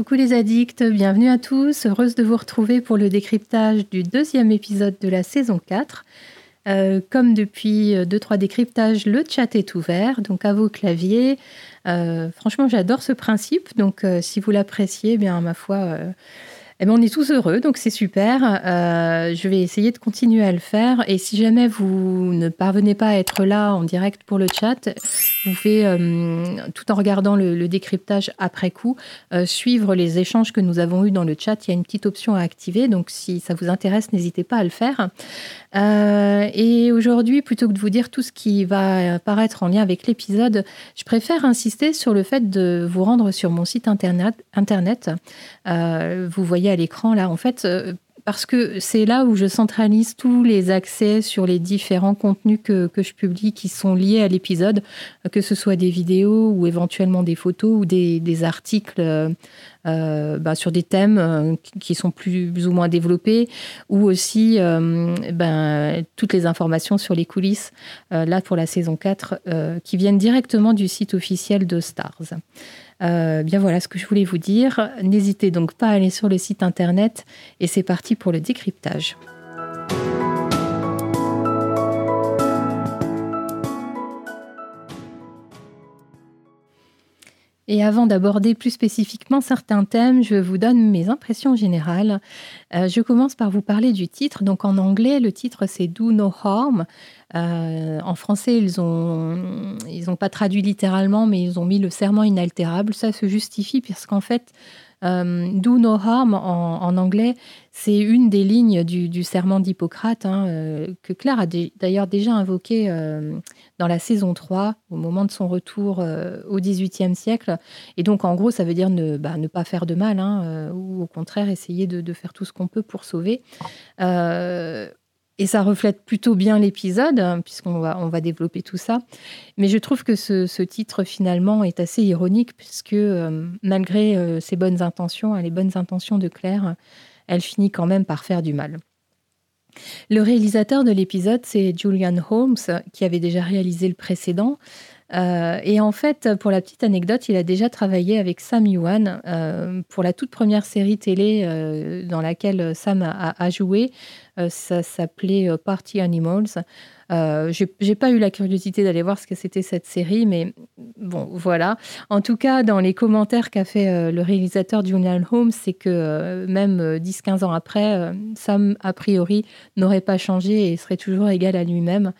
Coucou les addicts, bienvenue à tous. Heureuse de vous retrouver pour le décryptage du deuxième épisode de la saison 4. Euh, comme depuis 2-3 décryptages, le chat est ouvert, donc à vos claviers. Euh, franchement, j'adore ce principe, donc euh, si vous l'appréciez, bien ma foi, eh bien, on est tous heureux, donc c'est super. Euh, je vais essayer de continuer à le faire. Et si jamais vous ne parvenez pas à être là en direct pour le chat, vous pouvez, euh, tout en regardant le, décryptage après coup, euh, suivre les échanges que nous avons eus dans le chat. Il y a une petite option à activer, donc si ça vous intéresse, n'hésitez pas à le faire. et aujourd'hui, plutôt que de vous dire tout ce qui va apparaître en lien avec l'épisode, je préfère insister sur le fait de vous rendre sur mon site internet. internet. vous voyez à l'écran là, en fait, euh, parce que c'est là où je centralise tous les accès sur les différents contenus que, je publie qui sont liés à l'épisode, que ce soit des vidéos ou éventuellement des photos ou des, des articles euh, euh, bah, sur des thèmes qui sont plus, ou moins développés, ou aussi ben, toutes les informations sur les coulisses, là pour la saison 4, qui viennent directement du site officiel de Stars. Euh, bien voilà ce que je voulais vous dire. N'hésitez donc pas à aller sur le site internet et c'est parti pour le décryptage. Et avant d'aborder plus spécifiquement certains thèmes, je vous donne mes impressions générales. Euh, je commence par vous parler du titre. Donc en anglais, le titre c'est Do No Harm. Euh, en français, ils n'ont ils ont pas traduit littéralement, mais ils ont mis le serment inaltérable. Ça se justifie puisqu'en fait, euh, do no harm en, anglais, c'est une des lignes du, serment d'Hippocrate hein, euh, que Claire a d'ailleurs déjà invoqué euh, dans la saison 3 au moment de son retour au XVIIIe siècle. Et donc en gros, ça veut dire ne, bah, pas faire de mal hein, ou au contraire essayer de faire tout ce qu'on peut pour sauver. Et ça reflète plutôt bien l'épisode, hein, puisqu'on va, développer tout ça. Mais je trouve que ce, titre, finalement, est assez ironique, puisque euh, malgré euh, ses bonnes intentions, hein, les bonnes intentions de Claire, elle finit quand même par faire du mal. Le réalisateur de l'épisode, c'est Julian Holmes, qui avait déjà réalisé le précédent. Euh, et en fait, pour la petite anecdote, il a déjà travaillé avec Sam Yuan euh, pour la toute première série télé euh, dans laquelle Sam a, joué. ça s'appelait Party Animals. J'ai pas eu la curiosité d'aller voir ce que c'était cette série, mais bon, voilà. En tout cas, dans les commentaires qu'a fait le réalisateur Julian Holmes, c'est que même 10-15 ans après, Sam, a priori, n'aurait pas changé et serait toujours égal à lui-même,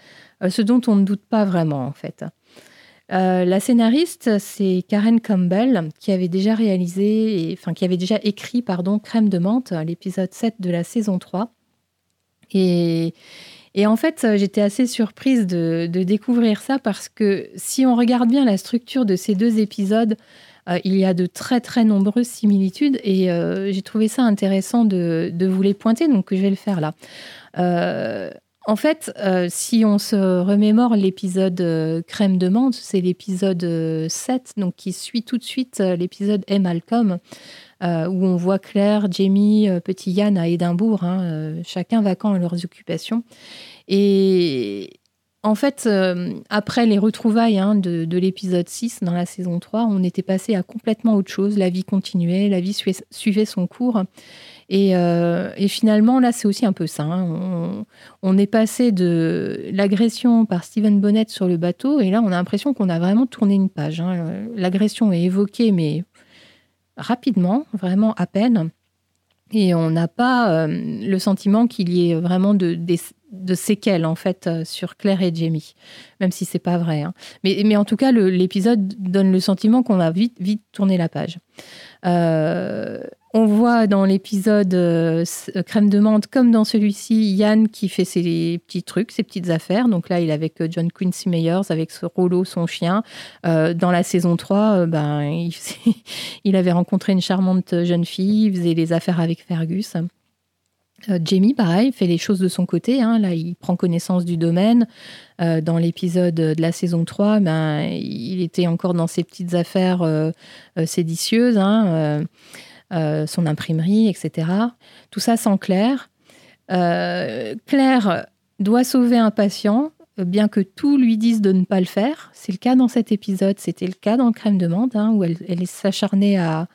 ce dont on ne doute pas vraiment, en fait. Euh, la scénariste, c'est Karen Campbell, qui avait déjà réalisé, enfin qui avait déjà écrit, pardon, Crème de menthe, l'épisode 7 de la saison 3. Et, en fait, j'étais assez surprise de, découvrir ça parce que si on regarde bien la structure de ces deux épisodes, euh, il y a de très très nombreuses similitudes et euh, j'ai trouvé ça intéressant de, de, vous les pointer, donc je vais le faire là. En fait, euh, si on se remémore l'épisode euh, Crème de menthe, c'est l'épisode 7, euh, donc qui suit tout de suite l'épisode M. Malcolm, où on voit Claire, Jamie, petit Yann à Édimbourg, hein, chacun vacant à leurs occupations. Et en fait, après les retrouvailles hein, de, de l'épisode 6 dans la saison 3, on était passé à complètement autre chose. La vie continuait, la vie suivait son cours. Euh, et, finalement, là, c'est aussi un peu ça. Hein. On, est passé de l'agression par Stephen Bonnet sur le bateau, et là, on a l'impression qu'on a vraiment tourné une page. Hein. L'agression est évoquée, mais rapidement, vraiment à peine. Et on n'a pas euh, le sentiment qu'il y ait vraiment de, séquelles en fait euh, sur Claire et Jamie, même si c'est pas vrai. Hein. Mais, mais, en tout cas, l'épisode donne le sentiment qu'on a vite, vite tourné la page. Euh, on voit dans l'épisode euh, euh, Crème de menthe, comme dans celui-ci, Yann qui fait ses petits trucs, ses petites affaires. Donc là, il est avec John Quincy Meyers, avec ce Rollo, son chien. dans la saison 3, ben, il, avait rencontré une charmante jeune fille, il faisait les affaires avec Fergus. Jamie, pareil, fait les choses de son côté. Hein. Là, il prend connaissance du domaine. dans l'épisode de la saison 3, ben, il était encore dans ses petites affaires séditieuses. Hein. Euh, son imprimerie, etc. Tout ça sans Claire. Euh, Claire doit sauver un patient, bien que tout lui dise de ne pas le faire. C'est le cas dans cet épisode, c'était le cas dans Crème de menthe, hein, où elle, elle s'acharnait à,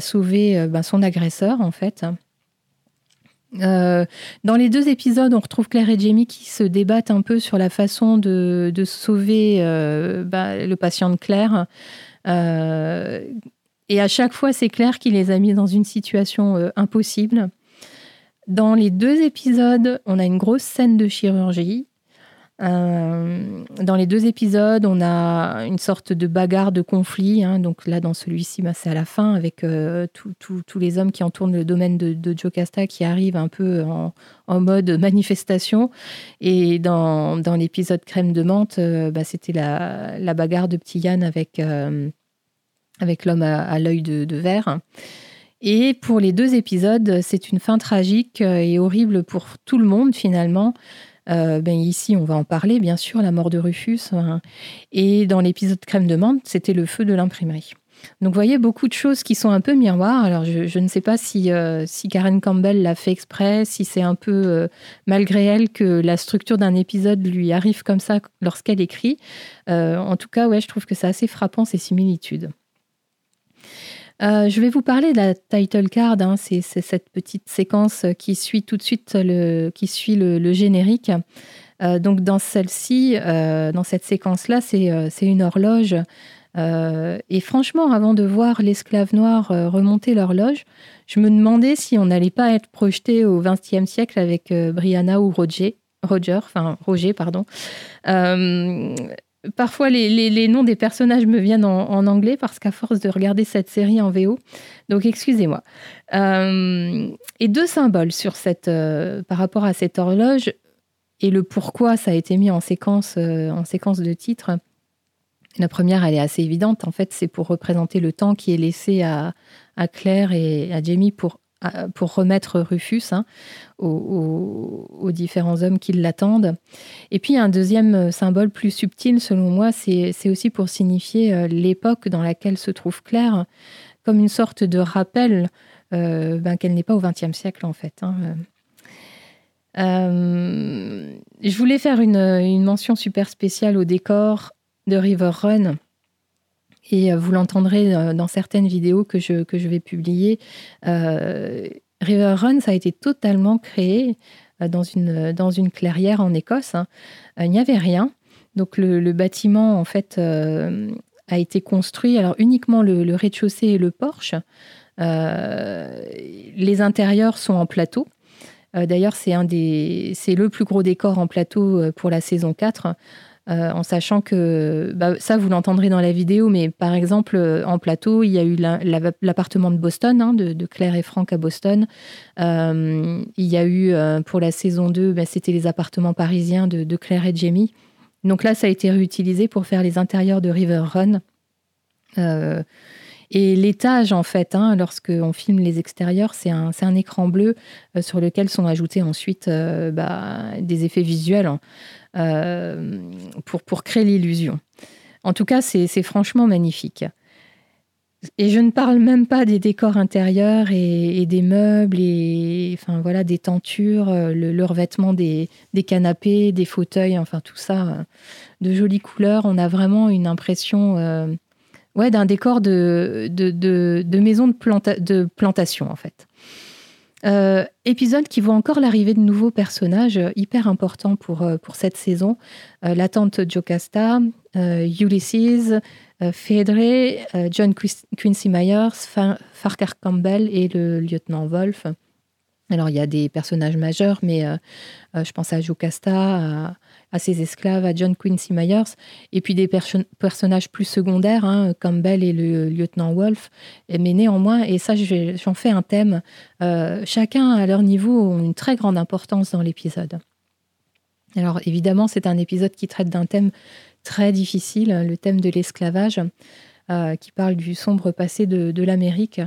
sauver ben, son agresseur, en fait. dans les deux épisodes, on retrouve Claire et Jamie qui se débattent un peu sur la façon de, sauver ben, le patient de Claire. Et à chaque fois, c'est Claire qui les a mis dans une situation impossible. Dans les deux épisodes, on a une grosse scène de chirurgie. Euh, dans les deux épisodes, on a une sorte de bagarre, de conflit. Hein. Donc là, dans celui-ci, bah, c'est à la fin avec euh, tous les hommes qui entourent le domaine de, de Jocasta qui arrivent un peu en, mode manifestation. Et dans, l'épisode Crème de menthe, euh, bah, c'était la, bagarre de Petit Yann avec, avec l'homme à, l'œil de, verre. Et pour les deux épisodes, c'est une fin tragique euh, et horrible pour tout le monde finalement. Euh, ben ici, on va en parler, bien sûr, la mort de Rufus. Hein. Et dans l'épisode Crème de menthe, c'était le feu de l'imprimerie. Donc, vous voyez, beaucoup de choses qui sont un peu miroirs. Alors, je, ne sais pas si, euh, si Karen Campbell l'a fait exprès, si c'est un peu malgré elle que la structure d'un épisode lui arrive comme ça lorsqu'elle écrit. en tout cas, ouais, je trouve que c'est assez frappant ces similitudes. Euh, je vais vous parler de la title card. Hein. c'est cette petite séquence qui suit tout de suite le, qui suit le, générique. Euh, donc dans celle-ci, euh, dans cette séquence-là, c'est une horloge. et franchement, avant de voir l'esclave noir remonter l'horloge, je me demandais si on n'allait pas être projeté au XXe siècle avec Brianna ou Roger. Roger, enfin Roger, pardon. Parfois, les, noms des personnages me viennent en, anglais parce qu'à force de regarder cette série en VO, donc excusez-moi. Euh, et deux symboles sur cette, euh, par rapport à cette horloge et le pourquoi ça a été mis en séquence, euh, en séquence de titre. La première, elle est assez évidente. En fait, c'est pour représenter le temps qui est laissé à, à Claire et à Jamie pour pour remettre Rufus hein, aux, différents hommes qui l'attendent. Et puis un deuxième symbole plus subtil, selon moi, c'est aussi pour signifier euh, l'époque dans laquelle se trouve Claire, comme une sorte de rappel euh, ben, qu'elle n'est pas au XXe siècle en fait. Hein. Euh, je voulais faire une, une, mention super spéciale au décor de River Run et euh, vous l'entendrez euh, dans certaines vidéos que je, que je vais publier. Euh, River Run, ça a été totalement créé dans une, dans une clairière en Écosse. Hein. Il n'y avait rien. Donc le, bâtiment, en fait, a été construit, alors uniquement le, rez-de-chaussée et le porche. les intérieurs sont en plateau. D'ailleurs, c'est c'est le plus gros décor en plateau pour la saison 4. Euh, en sachant que bah, ça, vous l'entendrez dans la vidéo, mais par exemple, euh, en plateau, il y a eu l'appartement de Boston, hein, de, Claire et Franck à Boston. Euh, il y a eu, pour la saison 2, bah, c'était les appartements parisiens de, Claire et Jamie. Donc là, ça a été réutilisé pour faire les intérieurs de River Run. Et l'étage, en fait, hein, lorsqu'on filme les extérieurs, c'est un, écran bleu sur lequel sont ajoutés ensuite bah, des effets visuels. Hein. Euh, pour, pour créer l'illusion. En tout cas, c'est franchement magnifique. Et je ne parle même pas des décors intérieurs et, des meubles et enfin voilà des tentures, euh, le, revêtement des, des, canapés, des fauteuils, enfin tout ça, euh, de jolies couleurs. On a vraiment une impression ouais, d'un décor de, maison de, plantation en fait. Euh, épisode qui voit encore l'arrivée de nouveaux personnages euh, hyper importants pour, euh, pour cette saison. la tante Jocasta, Ulysses, Fedre, John Quincy Myers, Farquhar Campbell et le lieutenant Wolf. Alors il y a des personnages majeurs, mais je pense à Jocasta, à ses esclaves, à John Quincy Myers, et puis des personnages plus secondaires, hein, Campbell et le lieutenant Wolf. Mais néanmoins, et ça j'en fais un thème, euh, chacun à leur niveau ont une très grande importance dans l'épisode. Alors évidemment, c'est un épisode qui traite d'un thème très difficile, le thème de l'esclavage, euh, qui parle du sombre passé de, l'Amérique.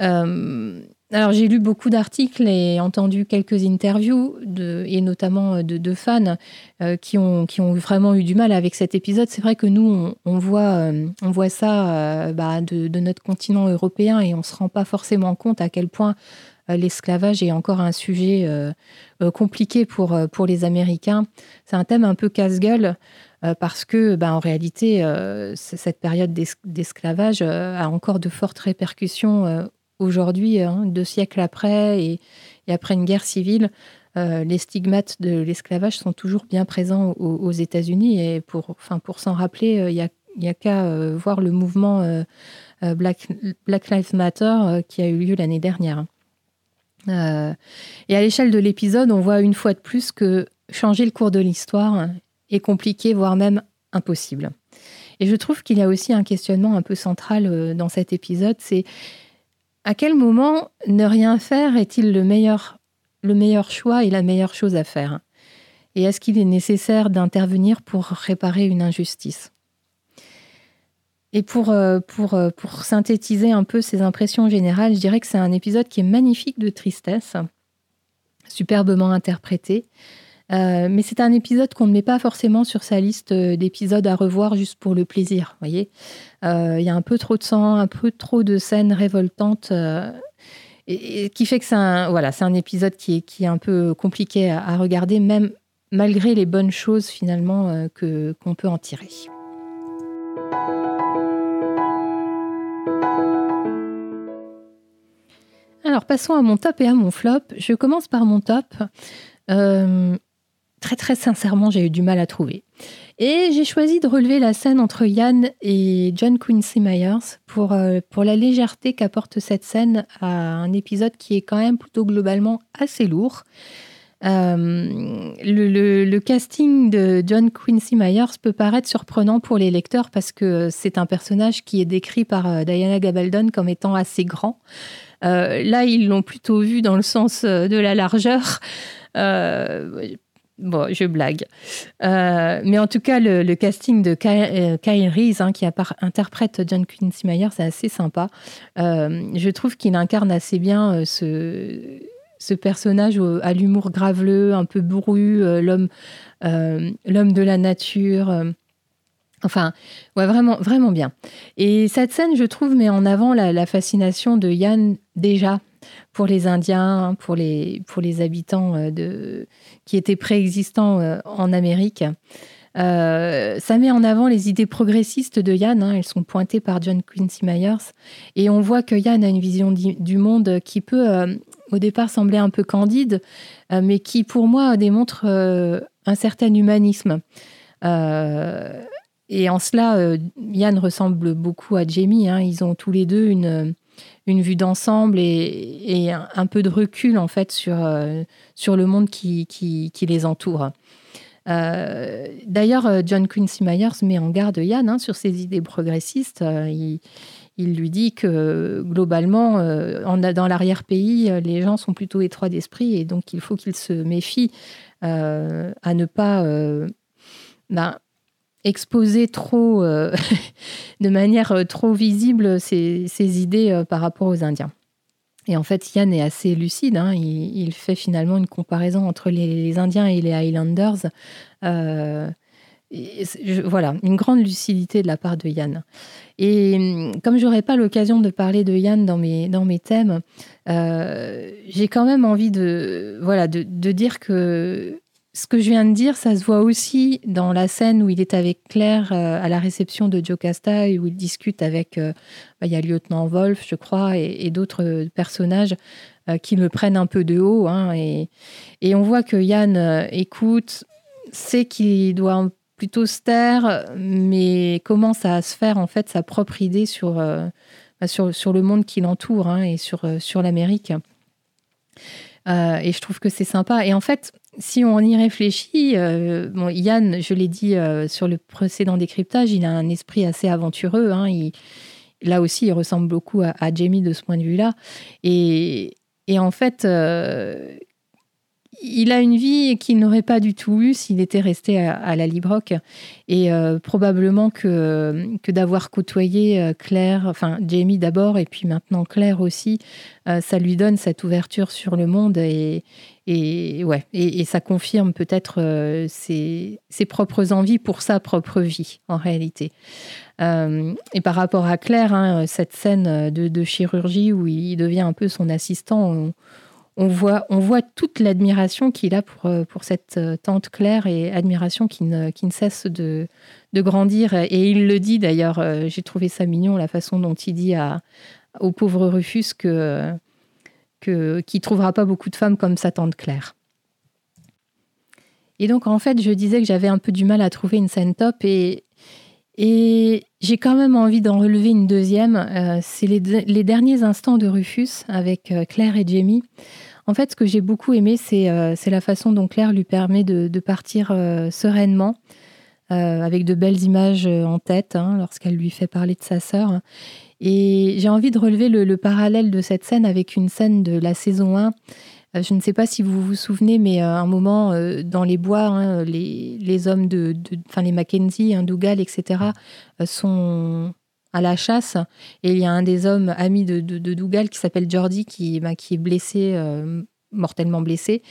Euh, alors j'ai lu beaucoup d'articles et entendu quelques interviews, et notamment de, de fans euh, qui, ont, vraiment eu du mal avec cet épisode. C'est vrai que nous, on, voit, euh, voit ça euh, bah, de, notre continent européen et on ne se rend pas forcément compte à quel point l'esclavage est encore un sujet compliqué pour, les Américains. C'est un thème un peu casse-gueule. parce que, ben, en réalité, cette période d'esclavage a encore de fortes répercussions aujourd'hui, hein, deux siècles après, et, après une guerre civile. les stigmates de l'esclavage sont toujours bien présents aux, États-Unis. Et pour, s'en rappeler, il n'y a, qu'à voir le mouvement Black, Black, Lives Matter qui a eu lieu l'année dernière. Euh, et à l'échelle de l'épisode, on voit une fois de plus que changer le cours de l'histoire est compliqué, voire même impossible. Et je trouve qu'il y a aussi un questionnement un peu central euh, dans cet épisode, c'est à quel moment ne rien faire est-il le meilleur, le meilleur choix et la meilleure chose à faire? Et est-ce qu'il est nécessaire d'intervenir pour réparer une injustice? Et pour, euh, pour, euh, pour synthétiser un peu ces impressions générales, je dirais que c'est un épisode qui est magnifique de tristesse, superbement interprété. Euh, mais c'est un épisode qu'on ne met pas forcément sur sa liste d'épisodes à revoir juste pour le plaisir. voyez, il y a un peu trop de sang, un peu trop de scènes révoltantes, et, qui fait que c'est un, voilà, un épisode qui est, qui est un peu compliqué à, regarder, même malgré les bonnes choses finalement qu'on peut en tirer. Alors passons à mon top et à mon flop. Je commence par mon top. Euh, très très sincèrement, j'ai eu du mal à trouver. Et j'ai choisi de relever la scène entre Yann et John Quincy Myers pour, euh, pour la légèreté qu'apporte cette scène à un épisode qui est quand même plutôt globalement assez lourd. Euh, le, casting de John Quincy Myers peut paraître surprenant pour les lecteurs parce que c'est un personnage qui est décrit par Diana Gabaldon comme étant assez grand. Euh, là, ils l'ont plutôt vu dans le sens euh, de la largeur. Euh, bon, je blague. mais en tout cas, le, casting de Kyle, Reese, hein, qui interprète John Quincy Myers, c'est assez sympa. je trouve qu'il incarne assez bien ce, personnage à l'humour graveleux, un peu bourru, l'homme l'homme de la nature. Enfin, ouais, vraiment, vraiment bien. Et cette scène, je trouve, met en avant la, fascination de Yann déjà pour les Indiens, pour les, pour les habitants euh, de, qui étaient préexistants euh, en Amérique. Euh, ça met en avant les idées progressistes de Yann. Hein. elles sont pointées par John Quincy Myers. Et on voit que Yann a une vision du monde qui peut, au départ, sembler un peu candide, mais qui, pour moi, démontre un certain humanisme. Et en cela, Yann ressemble beaucoup à Jamie. Hein. Ils ont tous les deux une, une vue d'ensemble et, un, peu de recul en fait sur, euh, sur le monde qui, qui, les entoure. Euh, d'ailleurs, John Quincy Myers met en garde Yann hein, sur ses idées progressistes. Il, lui dit que globalement, dans l'arrière-pays, les gens sont plutôt étroits d'esprit et donc il faut qu'il se méfie à ne pas ben, exposer trop, euh, de manière euh, trop visible ses, idées euh, par rapport aux Indiens. Et en fait, Yann est assez lucide. Hein. Il, fait finalement une comparaison entre les, Indiens et les Highlanders. voilà, une grande lucidité de la part de Yann. Et hum, comme j'aurais pas l'occasion de parler de Yann dans mes, dans mes thèmes, j'ai quand même envie de, voilà, de dire que ce que je viens de dire, ça se voit aussi dans la scène où il est avec Claire euh, à la réception de Jocasta et où il discute avec, euh, bah, il y a lieutenant Wolf, je crois, et, d'autres personnages euh, qui le prennent un peu de haut. Hein, et, on voit que Yann écoute, sait qu'il doit plutôt se taire, mais commence à se faire en fait sa propre idée sur, bah, sur, le monde qui l'entoure hein, et sur, sur l'Amérique. et je trouve que c'est sympa. Et en fait, si on y réfléchit, euh, Yann, je l'ai dit euh, sur le précédent décryptage, il a un esprit assez aventureux. Hein, là aussi, il ressemble beaucoup à, Jamie de ce point de vue-là. Et, en fait, euh, il a une vie qu'il n'aurait pas du tout eue s'il était resté à, la Librock. Et euh, probablement que, d'avoir côtoyé Claire, enfin Jamie d'abord, et puis maintenant Claire aussi, ça lui donne cette ouverture sur le monde et, et ouais, et, ça confirme peut-être ses, ses, propres envies pour sa propre vie en réalité. et par rapport à Claire, hein, cette scène de, chirurgie où il devient un peu son assistant, on voit, toute l'admiration qu'il a pour, pour cette tante Claire et admiration qui ne, cesse de, de grandir. Et il le dit d'ailleurs, j'ai trouvé ça mignon, la façon dont il dit à, au pauvre Rufus que, ne trouvera pas beaucoup de femmes comme sa tante Claire. Et donc, en fait, je disais que j'avais un peu du mal à trouver une scène top et, et j'ai quand même envie d'en relever une deuxième. Euh, c'est les, derniers instants de Rufus avec euh, Claire et Jamie. En fait, ce que j'ai beaucoup aimé, c'est euh, la façon dont Claire lui permet de, partir sereinement, avec de belles images en tête, hein, lorsqu'elle lui fait parler de sa sœur. Et j'ai envie de relever le, le, parallèle de cette scène avec une scène de la saison 1 euh, je ne sais pas si vous vous souvenez, mais à euh, un moment, euh, dans les bois, hein, les, hommes de, enfin les Mackenzie, Dougal, etc., sont à la chasse. Et il y a un des hommes amis de, Dougal qui s'appelle Jordi, qui, bah, qui est blessé, mortellement blessé.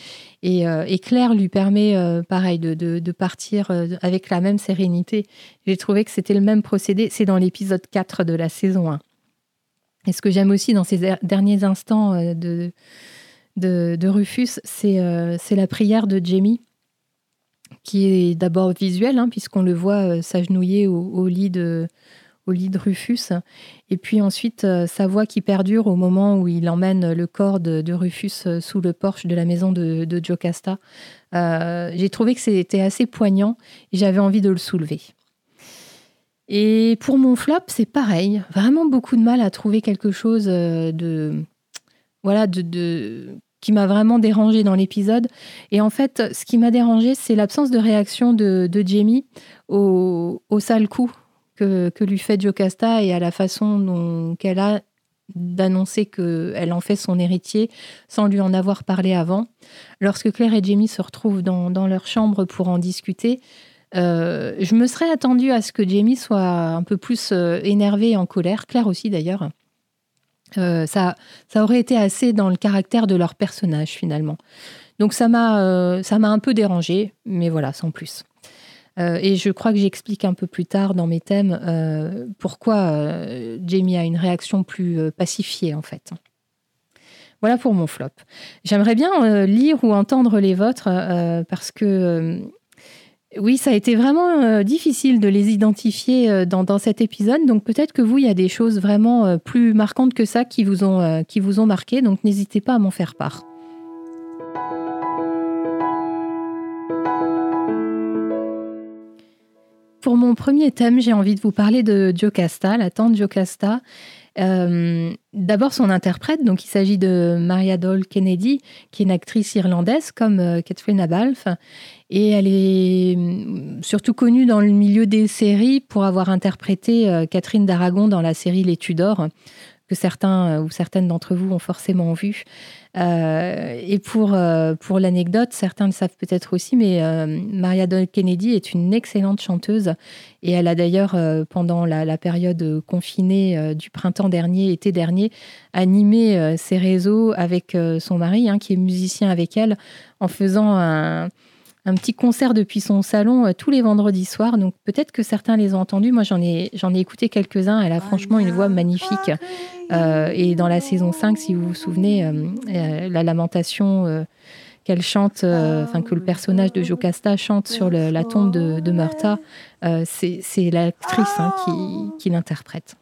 Et, Claire lui permet, pareil, de, partir avec la même sérénité. J'ai trouvé que c'était le même procédé. C'est dans l'épisode 4 de la saison 1. Et ce que j'aime aussi dans ces derniers instants de de, Rufus, euh, c'est la prière de Jamie, qui est d'abord visuelle, hein, puisqu'on le voit euh, s'agenouiller au, lit de, au lit de Rufus. Et puis ensuite, euh, sa voix qui perdure au moment où il emmène le corps de, Rufus sous le porche de la maison de, de Jocasta. J'ai trouvé que c'était assez poignant et j'avais envie de le soulever. Et pour mon flop, c'est pareil. Vraiment beaucoup de mal à trouver quelque chose de, voilà, de, qui m'a vraiment dérangé dans l'épisode. Et en fait, ce qui m'a dérangé, c'est l'absence de réaction de, Jamie au, au, sale coup que, lui fait Jocasta et à la façon dont qu'elle a d'annoncer qu'elle en fait son héritier sans lui en avoir parlé avant. Lorsque Claire et Jamie se retrouvent dans, leur chambre pour en discuter, euh, je me serais attendue à ce que Jamie soit un peu plus euh, énervée et en colère, Claire aussi d'ailleurs. Euh, ça, ça aurait été assez dans le caractère de leur personnage finalement. Donc ça m'a euh, m'a un peu dérangé, mais voilà, sans plus. Euh, et je crois que j'explique un peu plus tard dans mes thèmes pourquoi Jamie a une réaction plus pacifiée en fait. Voilà pour mon flop. J'aimerais bien lire ou entendre les vôtres parce que oui, ça a été vraiment euh, difficile de les identifier euh, dans, cet épisode. Donc peut-être que vous, il y a des choses vraiment euh, plus marquantes que ça qui vous ont, qui vous ont marqué. Donc n'hésitez pas à m'en faire part. Pour mon premier thème, j'ai envie de vous parler de Jocasta, la tante Jocasta. Euh, d'abord son interprète, donc il s'agit de Maria Doll Kennedy, qui est une actrice irlandaise comme euh, Catherine Abalf, et elle est mm, surtout connue dans le milieu des séries pour avoir interprété euh, Catherine d'Aragon dans la série Les Tudors, que certains ou certaines d'entre vous ont forcément vu. Euh, et pour, euh, pour l'anecdote, certains le savent peut-être aussi, mais euh, Maria Doll Kennedy est une excellente chanteuse et elle a d'ailleurs, pendant la, période confinée du printemps dernier, été dernier, animé ses réseaux avec son mari, hein, qui est musicien avec elle, en faisant un, un petit concert depuis son salon euh, tous les vendredis soirs. Donc peut-être que certains les ont entendus. Moi, j'en ai, j'en ai écouté quelques-uns. Elle a franchement une voix magnifique. Euh, et dans la saison 5, si vous vous souvenez, euh, la lamentation qu'elle chante, enfin que le personnage de Jocasta chante sur la tombe de, de Murta, c'est, l'actrice hein, qui, qui l'interprète.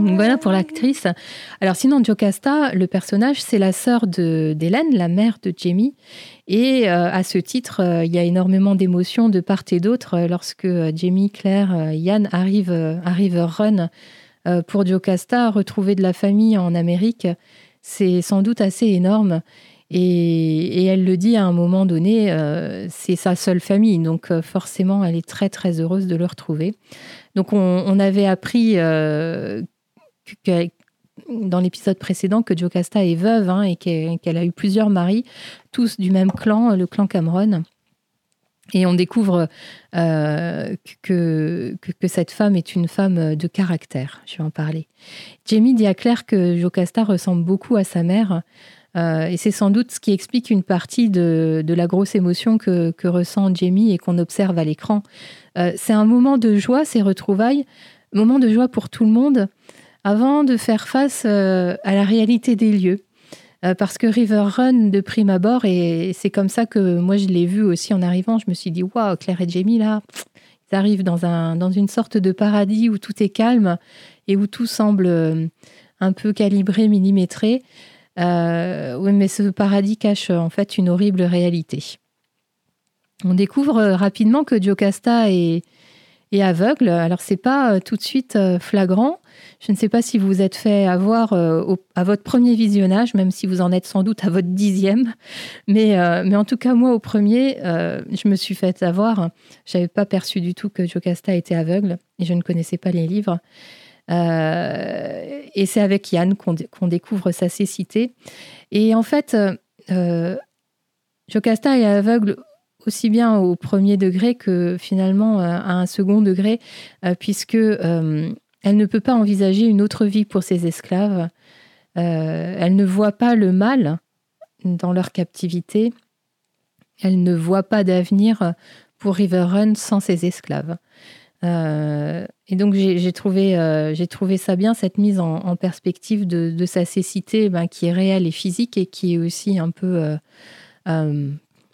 Voilà pour l'actrice. Alors sinon, Jocasta, le personnage, c'est la sœur d'Hélène, la mère de Jamie. Et euh, à ce titre, euh, il y a énormément d'émotions de part et d'autre euh, lorsque Jamie, Claire, Yann arrivent, arrivent run pour Jocasta, retrouver de la famille en Amérique. C'est sans doute assez énorme. Et, elle le dit à un moment donné, c'est sa seule famille, donc forcément, elle est très très heureuse de le retrouver. Donc on, avait appris dans l'épisode précédent que Jocasta est veuve hein, et qu'elle a eu plusieurs maris, tous du même clan, le clan Cameron. Et on découvre euh, que, que, cette femme est une femme de caractère. Je vais en parler. Jamie dit à Claire que Jocasta ressemble beaucoup à sa mère. Euh, et c'est sans doute ce qui explique une partie de, la grosse émotion que, ressent Jamie et qu'on observe à l'écran. Euh, c'est un moment de joie, ces retrouvailles, moment de joie pour tout le monde avant de faire face euh, à la réalité des lieux. parce que River Run, de prime abord, et c'est comme ça que moi je l'ai vu aussi en arrivant, je me suis dit, waouh, Claire et Jamie, là, ils arrivent dans, un, dans une sorte de paradis où tout est calme et où tout semble un peu calibré, millimétré. oui, mais ce paradis cache en fait une horrible réalité. On découvre rapidement que Jocasta est, est aveugle. Alors, c'est pas tout de suite flagrant, je ne sais pas si vous vous êtes fait avoir euh, à votre premier visionnage, même si vous en êtes sans doute à votre dixième. Mais, euh, mais en tout cas, moi, au premier, euh, je me suis fait avoir. Je n'avais pas perçu du tout que Jocasta était aveugle et je ne connaissais pas les livres. et c'est avec Yann qu'on découvre sa cécité. Et en fait, Jocasta est aveugle aussi bien au premier degré que finalement à un second degré, puisque elle ne peut pas envisager une autre vie pour ses esclaves. Euh, elle ne voit pas le mal dans leur captivité. Elle ne voit pas d'avenir pour River Run sans ses esclaves. Euh, et donc j'ai trouvé, euh, trouvé ça bien, cette mise en, perspective de, sa cécité ben, qui est réelle et physique et qui est aussi un peu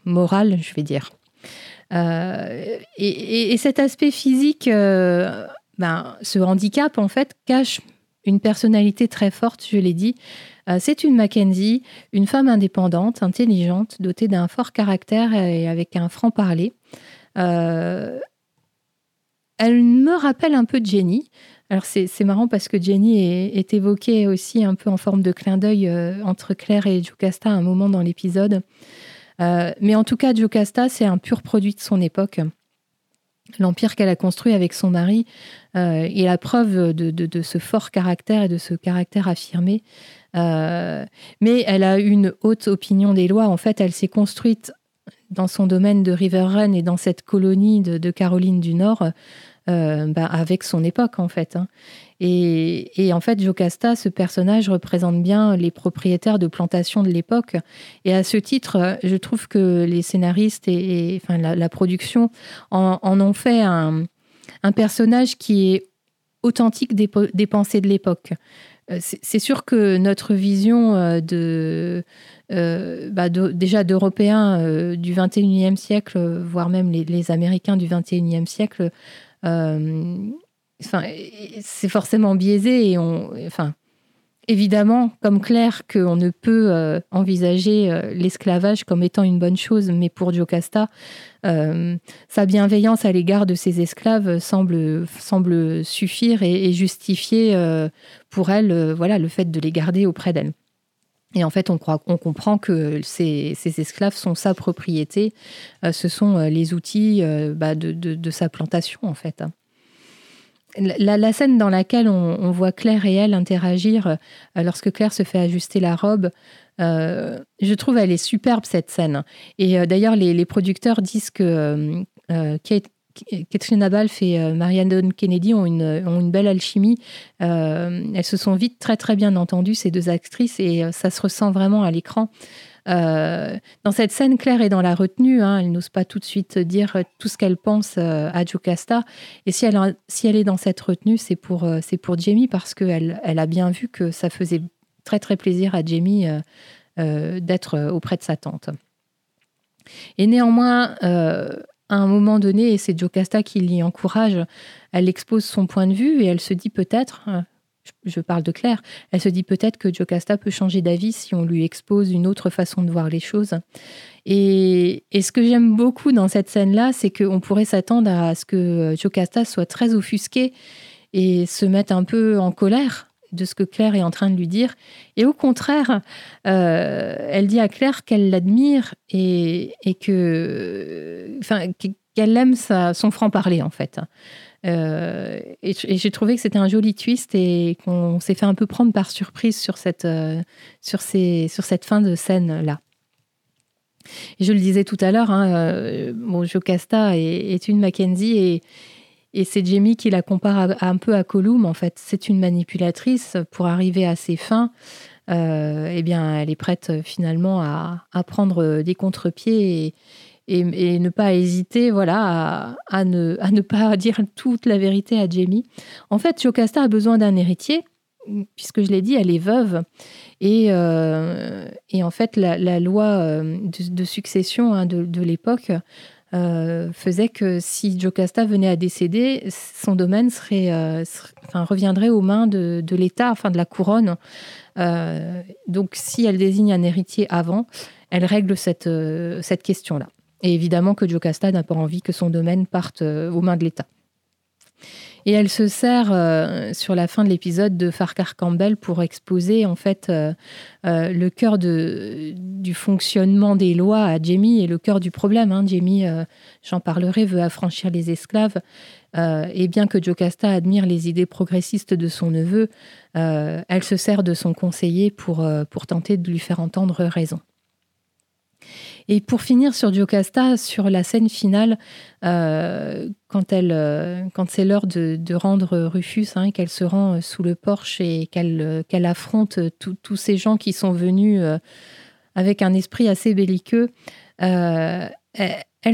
morale, je vais dire. Et, cet aspect physique ben, ce handicap, en fait, cache une personnalité très forte, je l'ai dit. Euh, c'est une Mackenzie, une femme indépendante, intelligente, dotée d'un fort caractère et avec un franc-parler. Euh, elle me rappelle un peu Jenny. Alors c'est marrant parce que Jenny est, évoquée aussi un peu en forme de clin d'œil euh, entre Claire et Jocasta à un moment dans l'épisode. mais en tout cas, Jocasta, c'est un pur produit de son époque. L'empire qu'elle a construit avec son mari euh, est la preuve de, ce fort caractère et de ce caractère affirmé. Euh, mais elle a une haute opinion des lois. En fait, elle s'est construite dans son domaine de River Run et dans cette colonie de, Caroline du Nord euh, bah, avec son époque, en fait. Hein. Et, en fait, Jocasta, ce personnage représente bien les propriétaires de plantations de l'époque. Et à ce titre, je trouve que les scénaristes et, enfin, la, production en, ont fait un, personnage qui est authentique des, pensées de l'époque. Euh, c'est sûr que notre vision euh, de, euh, bah, déjà d'Européens du 21e siècle, voire même les, Américains du 21e siècle, c'est forcément biaisé et on, enfin, évidemment, comme Claire, qu'on ne peut euh, envisager euh, l'esclavage comme étant une bonne chose, mais pour Jocasta, euh, sa bienveillance à l'égard de ses esclaves semble, suffire et, justifier pour elle, voilà, le fait de les garder auprès d'elle. Et en fait, on, comprend que ces, esclaves sont sa propriété, ce sont les outils bah, de, sa plantation, en fait la, scène dans laquelle on, voit Claire et elle interagir euh, lorsque Claire se fait ajuster la robe, euh, je trouve elle est superbe cette scène. Et euh, d'ailleurs, les, producteurs disent que Kate, Katrina Balfe et Marianne Kennedy ont une, ont une belle alchimie. elles se sont vite très très bien entendues, ces deux actrices, et ça se ressent vraiment à l'écran. Euh, dans cette scène, Claire est dans la retenue. Hein, elle n'ose pas tout de suite dire tout ce qu'elle pense euh, à Jocasta. Et si elle, est dans cette retenue, c'est pour, euh, c'est pour Jamie parce qu'elle elle a bien vu que ça faisait très très plaisir à Jamie d'être auprès de sa tante. Et néanmoins, à un moment donné, et c'est Jocasta qui l'y encourage, elle expose son point de vue et elle se dit peut-être, je parle de Claire, elle se dit peut-être que Jocasta peut changer d'avis si on lui expose une autre façon de voir les choses. Et, ce que j'aime beaucoup dans cette scène-là, c'est qu'on pourrait s'attendre à ce que Jocasta soit très offusquée et se mette un peu en colère de ce que Claire est en train de lui dire. Et au contraire, euh, elle dit à Claire qu'elle l'admire et, que, enfin, qu'elle aime son franc-parler en fait. Euh, et, j'ai trouvé que c'était un joli twist et qu'on s'est fait un peu prendre par surprise sur cette, euh, sur ces, sur cette fin de scène-là. je le disais tout à l'heure, hein, euh, Jocasta est, une Mackenzie et, c'est Jamie qui la compare un peu à Colum. En fait, c'est une manipulatrice pour arriver à ses fins. eh bien, elle est prête finalement à, à prendre des contre-pieds et, et, ne pas hésiter voilà, à, ne, pas dire toute la vérité à Jamie. En fait, Jocasta a besoin d'un héritier puisque je l'ai dit, elle est veuve. Et, et en fait, la, loi de, succession hein, de, l'époque faisait que si Jocasta venait à décéder, son domaine reviendrait aux mains de, l'État, enfin de la couronne. donc, si elle désigne un héritier avant, elle règle cette question-là. Et évidemment que Jocasta n'a pas envie que son domaine parte aux mains de l'État. Et elle se sert euh, sur la fin de l'épisode de Farquhar Campbell pour exposer en fait euh, euh, le cœur du fonctionnement des lois à Jamie et le cœur du problème. Hein. Jamie, j'en parlerai, veut affranchir les esclaves. et bien que Jocasta admire les idées progressistes de son neveu, elle se sert de son conseiller pour, pour tenter de lui faire entendre raison. Et pour finir sur Jocasta, sur la scène finale, euh, quand, elle, euh, quand c'est l'heure de, rendre Rufus, hein, qu'elle se rend euh, sous le porche et qu'elle qu'elle affronte tous ces gens qui sont venus avec un esprit assez belliqueux, elle,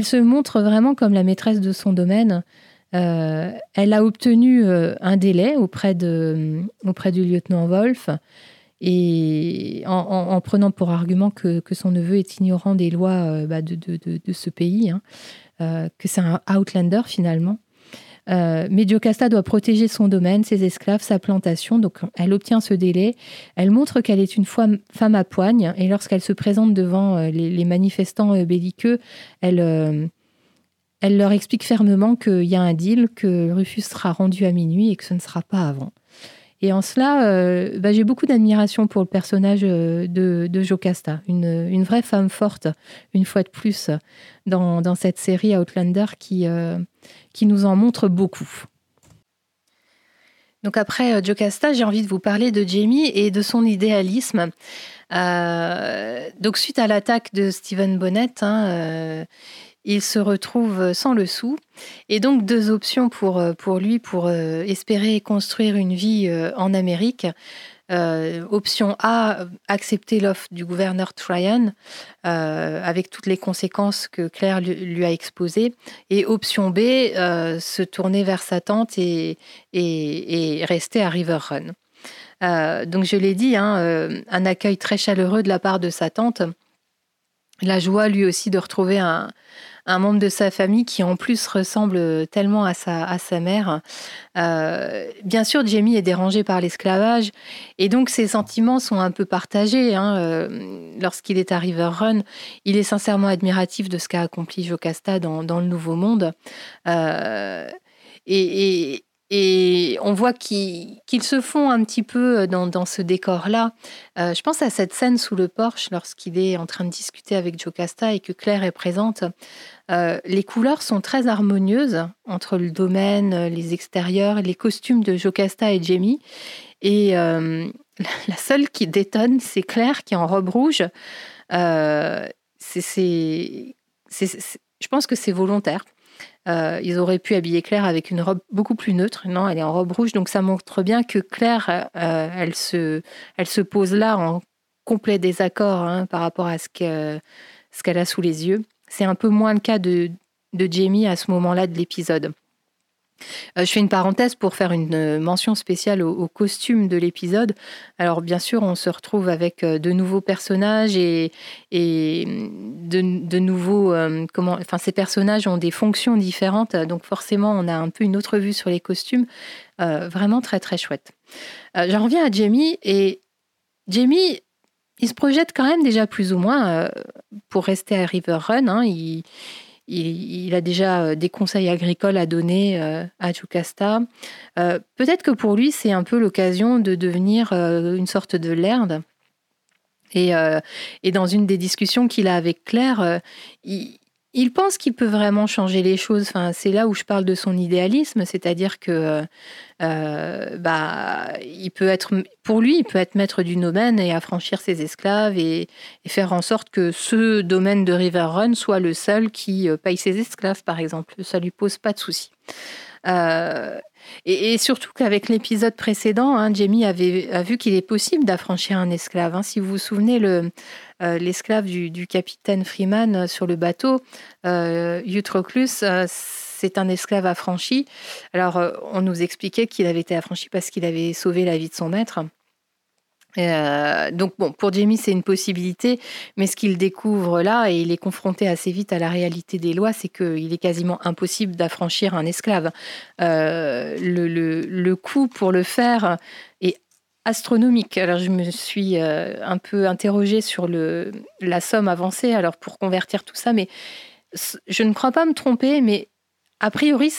se montre vraiment comme la maîtresse de son domaine. elle a obtenu un délai auprès, de, auprès du lieutenant Wolf et en, prenant pour argument que, son neveu est ignorant des lois euh, bah, de, ce pays, hein, euh, que c'est un outlander finalement. Euh, mais Diocasta doit protéger son domaine, ses esclaves, sa plantation. Donc, elle obtient ce délai. Elle montre qu'elle est une femme à poigne. Et lorsqu'elle se présente devant les, manifestants belliqueux, elle, elle leur explique fermement qu'il y a un deal, que Rufus sera rendu à minuit et que ce ne sera pas avant. Et en cela, euh, bah, j'ai beaucoup d'admiration pour le personnage euh, de, Jocasta, une, vraie femme forte, une fois de plus, dans, cette série Outlander qui, euh, qui nous en montre beaucoup. Donc après Jocasta, j'ai envie de vous parler de Jamie et de son idéalisme. donc suite à l'attaque de Stephen Bonnet, hein, il se retrouve sans le sou. Et donc deux options pour, euh, pour lui pour euh, espérer construire une vie euh, en Amérique. option A, accepter l'offre du gouverneur Tryon avec toutes les conséquences que Claire lui, a exposées. Et option B, se tourner vers sa tante et, et, rester à River Run. donc je l'ai dit, hein, un accueil très chaleureux de la part de sa tante. La joie lui aussi de retrouver un, un membre de sa famille qui en plus ressemble tellement à sa, à sa mère. Euh, bien sûr, Jamie est dérangé par l'esclavage et donc ses sentiments sont un peu partagés. Hein. Euh, lorsqu'il est à River Run, il est sincèrement admiratif de ce qu'a accompli Jocasta dans, dans, le Nouveau Monde. Euh, et on voit qu'ils se font un petit peu euh, dans, ce décor-là. Euh, je pense à cette scène sous le porche lorsqu'il est en train de discuter avec Jocasta et que Claire est présente. Euh, les couleurs sont très harmonieuses entre le domaine, les extérieurs, les costumes de Jocasta et Jamie. Et la seule qui détonne, c'est Claire qui est en robe rouge. je pense que c'est volontaire. Euh, ils auraient pu habiller Claire avec une robe beaucoup plus neutre. Non, elle est en robe rouge, donc ça montre bien que Claire, euh, elle, se, elle se pose là en complet désaccord hein, par rapport à ce qu'elle a sous les yeux. C'est un peu moins le cas de, de Jamie à ce moment-là de l'épisode. Euh, je fais une parenthèse pour faire une euh, mention spéciale au, costume de l'épisode. Alors bien sûr, on se retrouve avec euh, de nouveaux personnages et, de, nouveaux... enfin, ces personnages ont des fonctions différentes, donc forcément, on a un peu une autre vue sur les costumes. vraiment très très chouette. J'en reviens à Jamie et Jamie, il se projette quand même déjà plus ou moins pour rester à River Run. Hein, il, il, a déjà euh, des conseils agricoles à donner euh, à Jocasta. Euh, peut-être que pour lui, c'est un peu l'occasion de devenir une sorte de laird. Et, et, dans une des discussions qu'il a avec Claire, il, il pense qu'il peut vraiment changer les choses. Enfin, c'est là où je parle de son idéalisme, c'est-à-dire que euh, bah, il peut être, pour lui, il peut être maître du domaine et affranchir ses esclaves et, faire en sorte que ce domaine de River Run soit le seul qui euh, paye ses esclaves, par exemple. Ça lui pose pas de souci. Euh, et, surtout qu'avec l'épisode précédent, hein, Jamie avait, a vu qu'il est possible d'affranchir un esclave. Hein. Si vous vous souvenez, le, euh, l'esclave du, capitaine Freeman sur le bateau, euh, Eutroclus, euh, c'est un esclave affranchi. Alors, on nous expliquait qu'il avait été affranchi parce qu'il avait sauvé la vie de son maître. Euh, donc bon, pour Jamie, c'est une possibilité, mais ce qu'il découvre là, et il est confronté assez vite à la réalité des lois, c'est qu'il est quasiment impossible d'affranchir un esclave. Euh, le, coût pour le faire est astronomique. Alors je me suis euh, un peu interrogée sur le, la somme avancée alors pour convertir tout ça, mais je ne crois pas me tromper, mais a priori,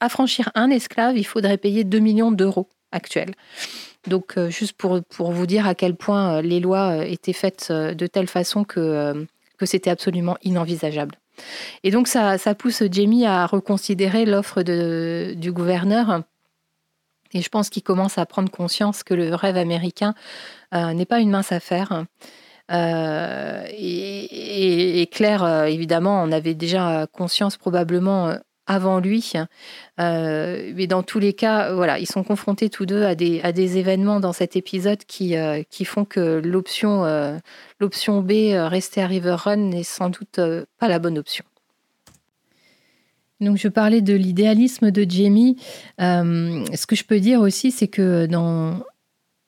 affranchir un esclave, il faudrait payer 2 millions d'euros actuels. Donc, euh, juste pour, pour vous dire à quel point euh, les lois euh, étaient faites de telle façon que, que c'était absolument inenvisageable. Et donc, ça, ça pousse Jamie à reconsidérer l'offre du gouverneur. Et je pense qu'il commence à prendre conscience que le rêve américain n'est pas une mince affaire. et, et, Claire, évidemment, en avait déjà conscience probablement avant lui. Euh, mais dans tous les cas, voilà, ils sont confrontés tous deux à des, événements dans cet épisode qui, euh, font que l'option euh, l'option B, rester à River Run, n'est sans doute pas la bonne option. Donc je parlais de l'idéalisme de Jamie. ce que je peux dire aussi, c'est que dans,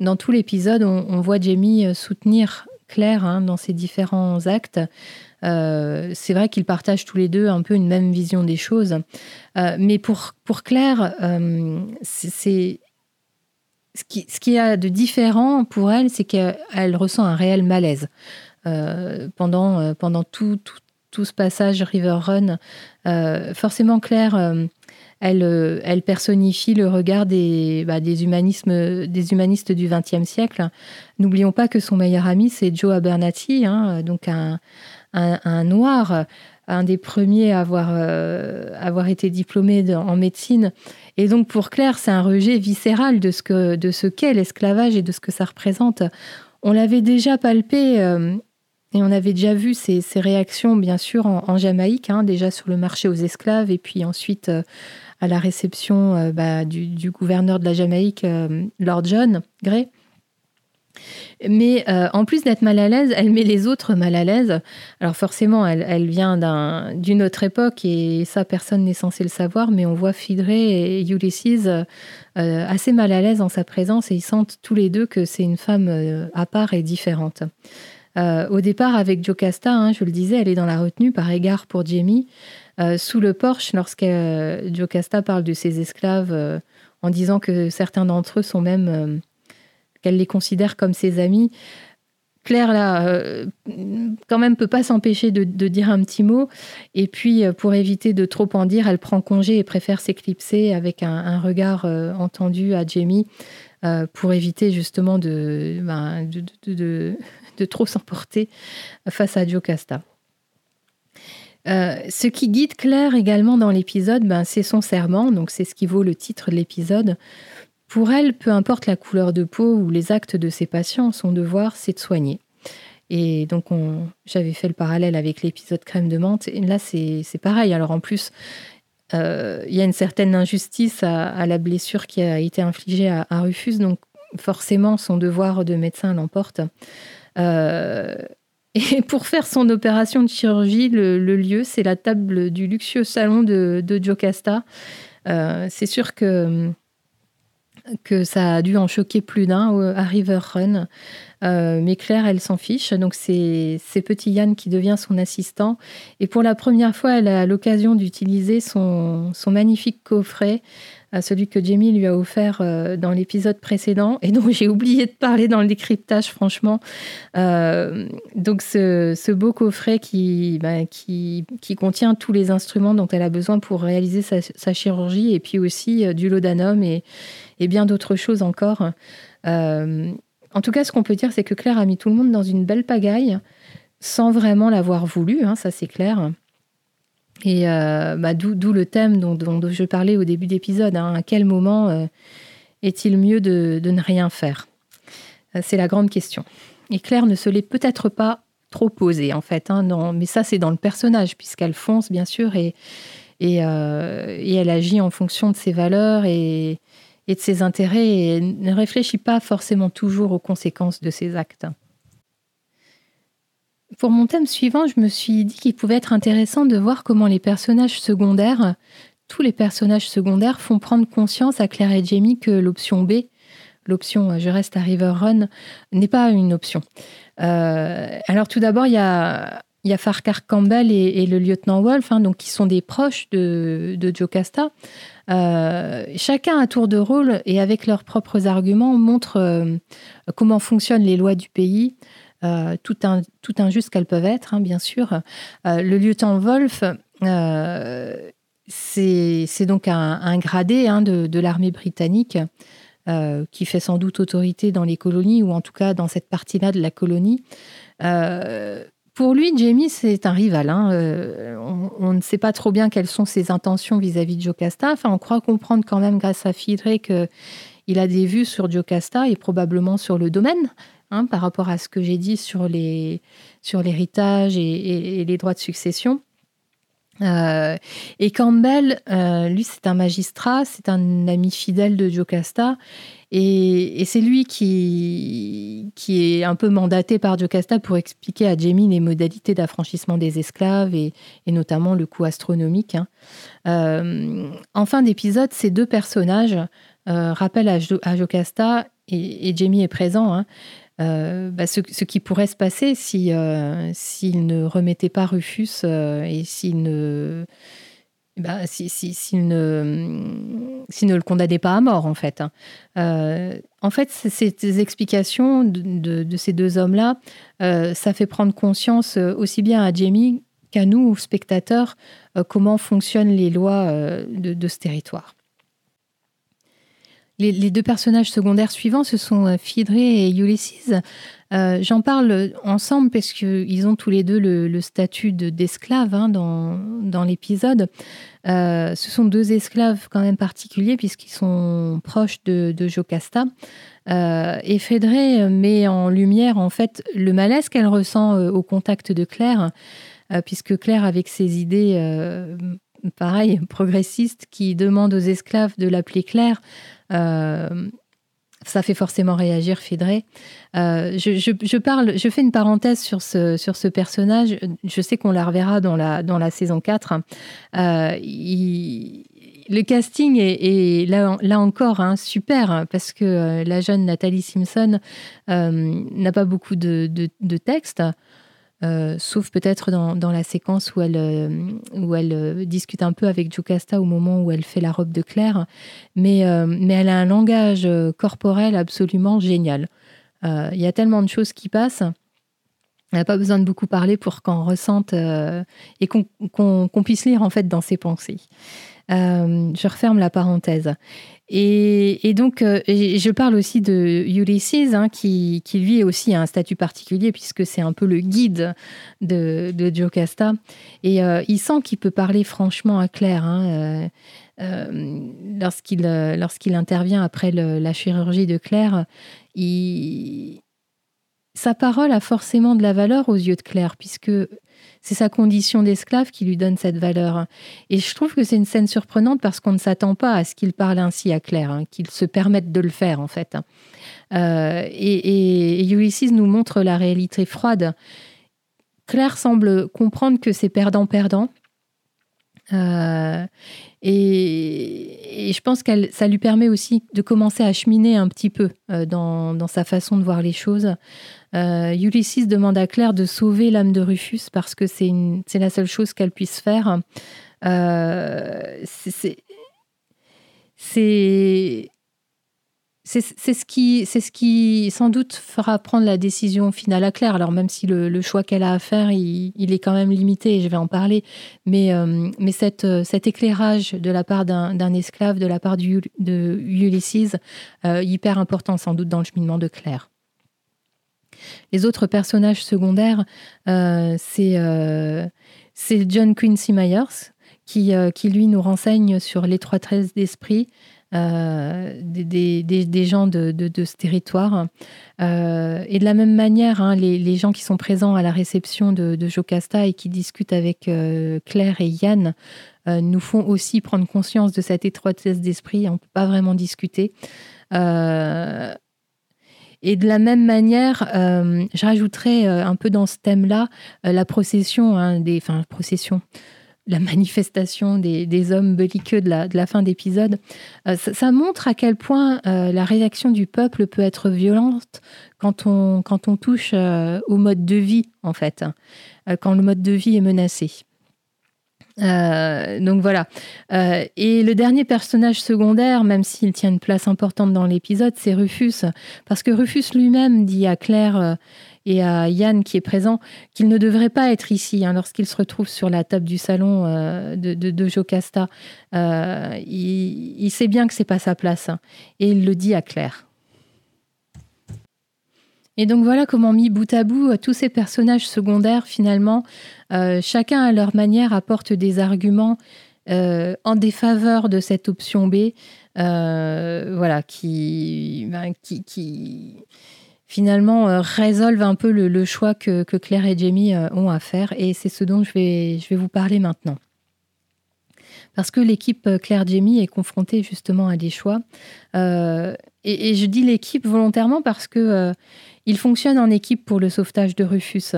dans tout l'épisode, on, voit Jamie soutenir Claire hein, dans ses différents actes. Euh, c'est vrai qu'ils partagent tous les deux un peu une même vision des choses. Euh, mais pour, pour Claire, euh, c'est ce qui, ce qui a de différent pour elle, c'est qu'elle ressent un réel malaise. pendant, pendant tout, tout, tout, ce passage River Run, forcément Claire, elle, elle, personnifie le regard des, bah, des, humanismes, des humanistes du XXe siècle. N'oublions pas que son meilleur ami, c'est Joe Abernathy, hein, donc un, un, noir, un des premiers à avoir, euh, été diplômé en médecine. Et donc pour Claire, c'est un rejet viscéral de ce que de ce qu'est l'esclavage et de ce que ça représente. On l'avait déjà palpé euh, et on avait déjà vu ces, réactions, bien sûr, en, Jamaïque, hein, déjà sur le marché aux esclaves et puis ensuite euh, à la réception bah, du, du, gouverneur de la Jamaïque, Lord John Gray. Mais euh, en plus d'être mal à l'aise, elle met les autres mal à l'aise. Alors forcément, elle, vient d'une autre époque et ça, personne n'est censé le savoir, mais on voit Phidré et Ulysses euh, assez mal à l'aise en sa présence et ils sentent tous les deux que c'est une femme euh, à part et différente. au départ, avec Jocasta, hein, je le disais, elle est dans la retenue par égard pour Jamie. sous le porche, lorsque Jocasta parle de ses esclaves en disant que certains d'entre eux sont même qu'elle les considère comme ses amis. Claire, là, euh, quand même, peut pas s'empêcher de, dire un petit mot. Et puis, euh, pour éviter de trop en dire, elle prend congé et préfère s'éclipser avec un, regard euh, entendu à Jamie pour éviter justement ben, de, de, trop s'emporter face à Jocasta. ce qui guide Claire également dans l'épisode, ben, c'est son serment, donc c'est ce qui vaut le titre de l'épisode. Pour elle, peu importe la couleur de peau ou les actes de ses patients, son devoir, c'est de soigner. Et donc, j'avais fait le parallèle avec l'épisode crème de menthe. Et là, c'est pareil. Alors, en plus, euh, il y a une certaine injustice à, la blessure qui a été infligée à, Rufus. Donc, forcément, son devoir de médecin l'emporte. Euh, et pour faire son opération de chirurgie, le, lieu, c'est la table du luxueux salon de, de Jocasta. Euh, c'est sûr que que ça a dû en choquer plus d'un à River Run. Euh, mais Claire, elle s'en fiche. Donc, c'est petit Yann qui devient son assistant. Et pour la première fois, elle a l'occasion d'utiliser son, son, magnifique coffret, euh, celui que Jamie lui a offert euh, dans l'épisode précédent et dont j'ai oublié de parler dans le décryptage, franchement. donc, ce, ce, beau coffret qui, bah, qui, qui, contient tous les instruments dont elle a besoin pour réaliser sa, chirurgie et puis aussi du laudanum et et bien d'autres choses encore. Euh, en tout cas, ce qu'on peut dire, c'est que Claire a mis tout le monde dans une belle pagaille sans vraiment l'avoir voulu, hein, ça c'est clair. Et euh, bah, d'où le thème dont, je parlais au début d'épisode. Hein. à quel moment euh, est-il mieux de, ne rien faire? C'est la grande question. Et Claire ne se l'est peut-être pas trop posée, en fait. Hein, mais ça, c'est dans le personnage, puisqu'elle fonce, bien sûr, et, et, elle agit en fonction de ses valeurs et, et de ses intérêts et ne réfléchit pas forcément toujours aux conséquences de ses actes. Pour mon thème suivant, je me suis dit qu'il pouvait être intéressant de voir comment les personnages secondaires tous les personnages secondaires font prendre conscience à Claire et Jamie que l'option B, l'option je reste à River Run, n'est pas une option. alors tout d'abord, il y a il y a Farquhar Campbell et, le lieutenant Wolf, hein, donc qui sont des proches de, de Jocasta. Euh, chacun à tour de rôle et avec leurs propres arguments montre euh, comment fonctionnent les lois du pays, euh, tout, un, tout injustes qu'elles peuvent être, hein, bien sûr. le lieutenant Wolf, c'est donc un, gradé hein, de, de l'armée britannique. qui fait sans doute autorité dans les colonies, ou en tout cas dans cette partie-là de la colonie. Pour lui, Jamie, c'est un rival. Hein. Euh, on, ne sait pas trop bien quelles sont ses intentions vis-à-vis de Jocasta. Enfin, on croit comprendre quand même, grâce à Fidre, qu'il a des vues sur Jocasta et probablement sur le domaine, hein, par rapport à ce que j'ai dit sur sur l'héritage et, les droits de succession. Euh, et Campbell, euh, lui, c'est un magistrat, c'est un ami fidèle de Jocasta. Et, c'est lui qui, qui est un peu mandaté par Jocasta pour expliquer à Jamie les modalités d'affranchissement des esclaves et, notamment le coût astronomique. Hein. Euh, en fin d'épisode, ces deux personnages rappellent à, Jocasta, et, Jamie est présent, hein, euh, bah, ce, qui pourrait se passer si euh, s'il ne remettait pas Rufus euh, et s'il ne bah, si, ne, ne le condamnait pas à mort, en fait. Hein. en fait, ces explications de, ces deux hommes-là, ça fait prendre conscience aussi bien à Jamie qu'à nous, spectateurs, comment fonctionnent les lois de, ce territoire. Les, deux personnages secondaires suivants, ce sont euh, Phidré et Ulysses. Euh, j'en parle ensemble parce qu'ils ont tous les deux le, statut d'esclaves hein, dans, dans l'épisode. Euh, ce sont deux esclaves quand même particuliers puisqu'ils sont proches de, Jocasta. et Phidré met en lumière en fait le malaise qu'elle ressent au contact de Claire, puisque Claire, avec ses idées pareil, progressistes, qui demandent aux esclaves de l'appeler Claire, euh, ça fait forcément réagir Fidré. Euh, je, parle, je fais une parenthèse sur ce, sur ce personnage. Je sais qu'on la reverra dans la, dans la saison 4. Euh, le casting est, là, là, encore hein, super parce que la jeune Nathalie Simpson n'a pas beaucoup de, de, de texte. Euh, sauf peut-être dans, la séquence où elle, euh, où elle euh, discute un peu avec Jocasta au moment où elle fait la robe de Claire. Mais, mais elle a un langage corporel absolument génial. Il y a tellement de choses qui passent. Elle n'a pas besoin de beaucoup parler pour qu'on ressente et qu'on puisse lire en fait dans ses pensées. je referme la parenthèse. Et, donc, euh, je parle aussi de Ulysses, hein, qui, qui, lui aussi a un statut particulier, puisque c'est un peu le guide de, de Jocasta. Et euh, il sent qu'il peut parler franchement à Claire. Hein, euh, lorsqu'il lorsqu'il intervient après la chirurgie de Claire, il, sa parole a forcément de la valeur aux yeux de Claire, puisque c'est sa condition d'esclave qui lui donne cette valeur. Et je trouve que c'est une scène surprenante parce qu'on ne s'attend pas à ce qu'il parle ainsi à Claire, hein, qu'il se permette de le faire en fait. Euh, et, et, Ulysses nous montre la réalité froide. Claire semble comprendre que c'est perdant-perdant. Euh, et, je pense que ça lui permet aussi de commencer à cheminer un petit peu euh, dans, dans, sa façon de voir les choses. Euh, Ulysses demande à Claire de sauver l'âme de Rufus parce que c'est la seule chose qu'elle puisse faire. C'est c'est ce qui c'est ce qui sans doute fera prendre la décision finale à Claire. Alors même si le, choix qu'elle a à faire, il, est quand même limité, et je vais en parler, mais euh, cette, cet éclairage de la part d'un esclave, de la part de Ulysses, hyper important sans doute dans le cheminement de Claire. Les autres personnages secondaires, euh, euh, c'est John Quincy Myers, qui, euh, qui lui nous renseigne sur l'étroitesse d'esprit des, des, gens de, ce territoire. et de la même manière, hein, les, gens qui sont présents à la réception de, Jocasta et qui discutent avec Claire et Yann nous font aussi prendre conscience de cette étroitesse d'esprit. On ne peut pas vraiment discuter. Et de la même manière, euh, je rajouterais euh, un peu dans ce thème-là euh, la procession, hein, des, enfin procession, la manifestation des, hommes belliqueux de la, fin d'épisode, ça, montre à quel point la réaction du peuple peut être violente quand on, touche au mode de vie, en fait, quand le mode de vie est menacé. Euh, donc voilà. Euh, et le dernier personnage secondaire, même s'il tient une place importante dans l'épisode, c'est Rufus. Parce que Rufus lui-même dit à Claire euh, et à Yann qui est présent qu'il ne devrait pas être ici hein, lorsqu'il se retrouve sur la table du salon de, de, Jocasta. Il, sait bien que c'est pas sa place. Hein, et il le dit à Claire. Et donc voilà comment, mis bout à bout, euh, tous ces personnages secondaires, finalement, euh, chacun à leur manière apporte des arguments euh, en défaveur de cette option B, voilà, qui, ben, qui, finalement résolvent un peu le, choix que, Claire et Jamie ont à faire. Et c'est ce dont je vais, je vais vous parler maintenant. Parce que l'équipe Claire-Jamie est confrontée justement à des choix. et, et, je dis l'équipe volontairement parce que il fonctionne en équipe pour le sauvetage de Rufus.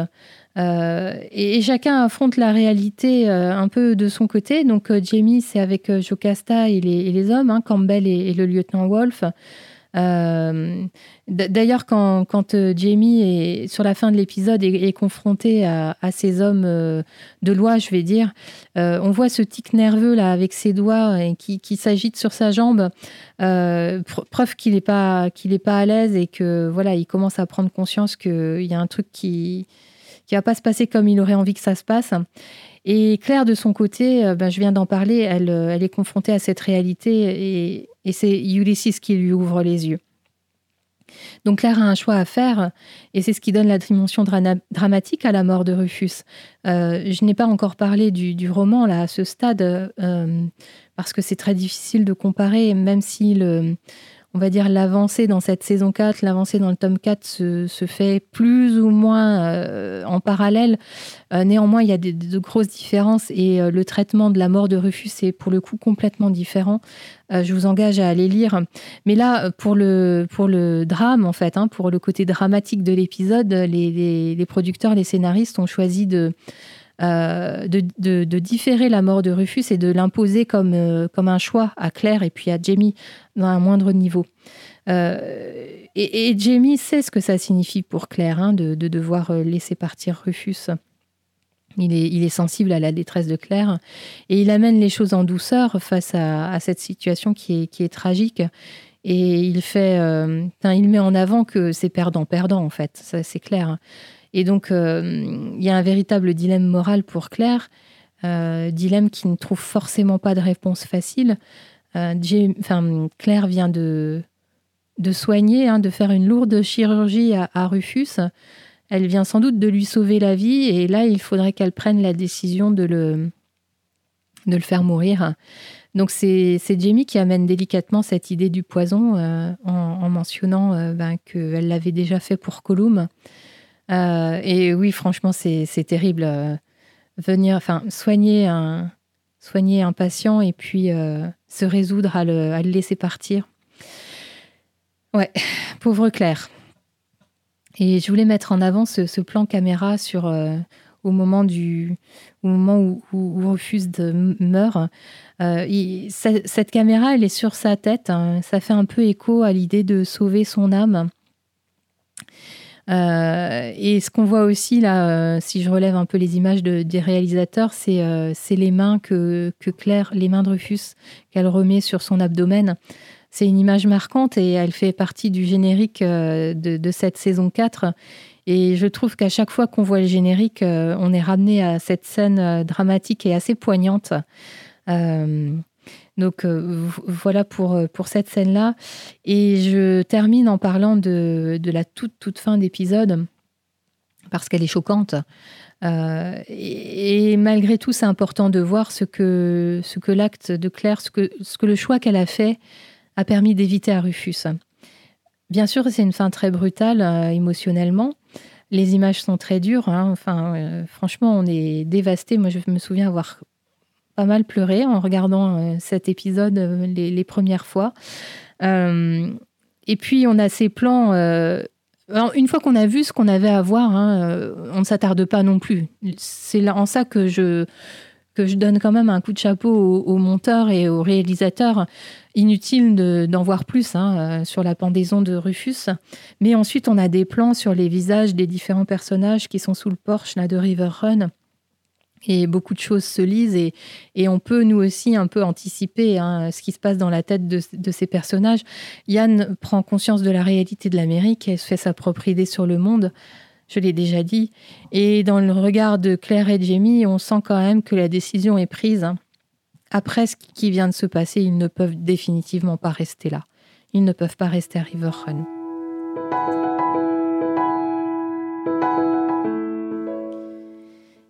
Euh, et, chacun affronte la réalité euh, un peu de son côté. Donc euh, Jamie, c'est avec Jocasta et les, hommes, hein, Campbell et, le lieutenant Wolf. Euh, d'ailleurs, quand, euh, Jamie est sur la fin de l'épisode est, confronté à, ces hommes euh, de loi, je vais dire, on voit ce tic nerveux là avec ses doigts et qui, s'agite sur sa jambe, preuve qu'il n'est pas est pas à l'aise et que voilà, il commence à prendre conscience qu'il y a un truc qui qui va pas se passer comme il aurait envie que ça se passe. Et Claire, de son côté, ben, je viens d'en parler, elle, elle est confrontée à cette réalité et et c'est Ulysses qui lui ouvre les yeux. Donc Claire a un choix à faire, et c'est ce qui donne la dimension dramatique à la mort de Rufus. Euh, je n'ai pas encore parlé du, roman à ce stade, euh, parce que c'est très difficile de comparer, même si le, on va dire, l'avancée dans cette saison 4, l'avancée dans le tome 4 se, fait plus ou moins euh, en parallèle. Euh, néanmoins, il y a de, grosses différences et euh, le traitement de la mort de Rufus est pour le coup complètement différent. je vous engage à aller lire. Mais là, pour le, drame, en fait, hein, pour le côté dramatique de l'épisode, les producteurs, les scénaristes ont choisi de euh, de, différer la mort de Rufus et de l'imposer comme, euh, comme un choix à Claire et puis à Jamie dans un moindre niveau. Euh, et, Jamie sait ce que ça signifie pour Claire hein, de, devoir laisser partir Rufus. Il est, il est, sensible à la détresse de Claire et il amène les choses en douceur face à, cette situation qui est, qui est, tragique. Et il fait, il met en avant que c'est perdant-perdant en fait, ça c'est clair. Et donc, euh, il y a un véritable dilemme moral pour Claire, euh, dilemme qui ne trouve forcément pas de réponse facile. Euh, Claire vient de, de soigner, hein, de faire une lourde chirurgie à, Rufus. Elle vient sans doute de lui sauver la vie, et là, il faudrait qu'elle prenne la décision de le, de le faire mourir. Donc c'est Jamie qui amène délicatement cette idée du poison en, mentionnant ben, qu'elle l'avait déjà fait pour Colum. Euh, et oui, franchement, c'est terrible. Euh, venir, enfin, soigner un, soigner un patient et puis euh, se résoudre à le, laisser partir. Ouais, pauvre Claire. Et je voulais mettre en avant ce, plan caméra sur, au moment, du, au moment où, où, Rufus meurt. cette caméra, elle est sur sa tête. Hein. Ça fait un peu écho à l'idée de sauver son âme. Euh, et ce qu'on voit aussi là, euh, si je relève un peu les images des réalisateurs, euh, c'est les mains que, que, Claire, les mains de Rufus, qu'elle remet sur son abdomen. C'est une image marquante et elle fait partie du générique de, de cette saison 4. Et je trouve qu'à chaque fois qu'on voit le générique, on est ramené à cette scène dramatique et assez poignante. Donc euh, voilà pour, euh, pour cette scène-là. Et je termine en parlant de, de la toute, toute fin d'épisode, parce qu'elle est choquante. Euh, et, malgré tout, c'est important de voir ce que, ce que l'acte de Claire, ce que, ce que le choix qu'elle a fait a permis d'éviter à Rufus. Bien sûr, c'est une fin très brutale émotionnellement. Les images sont très dures. Hein. Enfin, franchement, on est dévasté. Moi, je me souviens avoir pas mal pleuré en regardant euh, cet épisode euh, les, premières fois. Euh, et puis, on a ces plans. une fois qu'on a vu ce qu'on avait à voir, hein, on ne s'attarde pas non plus. C'est en ça que je que je donne quand même un coup de chapeau aux, monteurs et aux réalisateurs. Inutile d'en voir plus hein, sur la pendaison de Rufus. Mais ensuite, on a des plans sur les visages des différents personnages qui sont sous le porche là, de River Run et beaucoup de choses se lisent et, on peut nous aussi un peu anticiper hein, ce qui se passe dans la tête de, ces personnages. Yann prend conscience de la réalité de l'Amérique et se fait sa propre idée sur le monde, je l'ai déjà dit. Et dans le regard de Claire et Jamie, on sent quand même que la décision est prise. Après ce qui vient de se passer, ils ne peuvent définitivement pas rester là. Ils ne peuvent pas rester à River Run.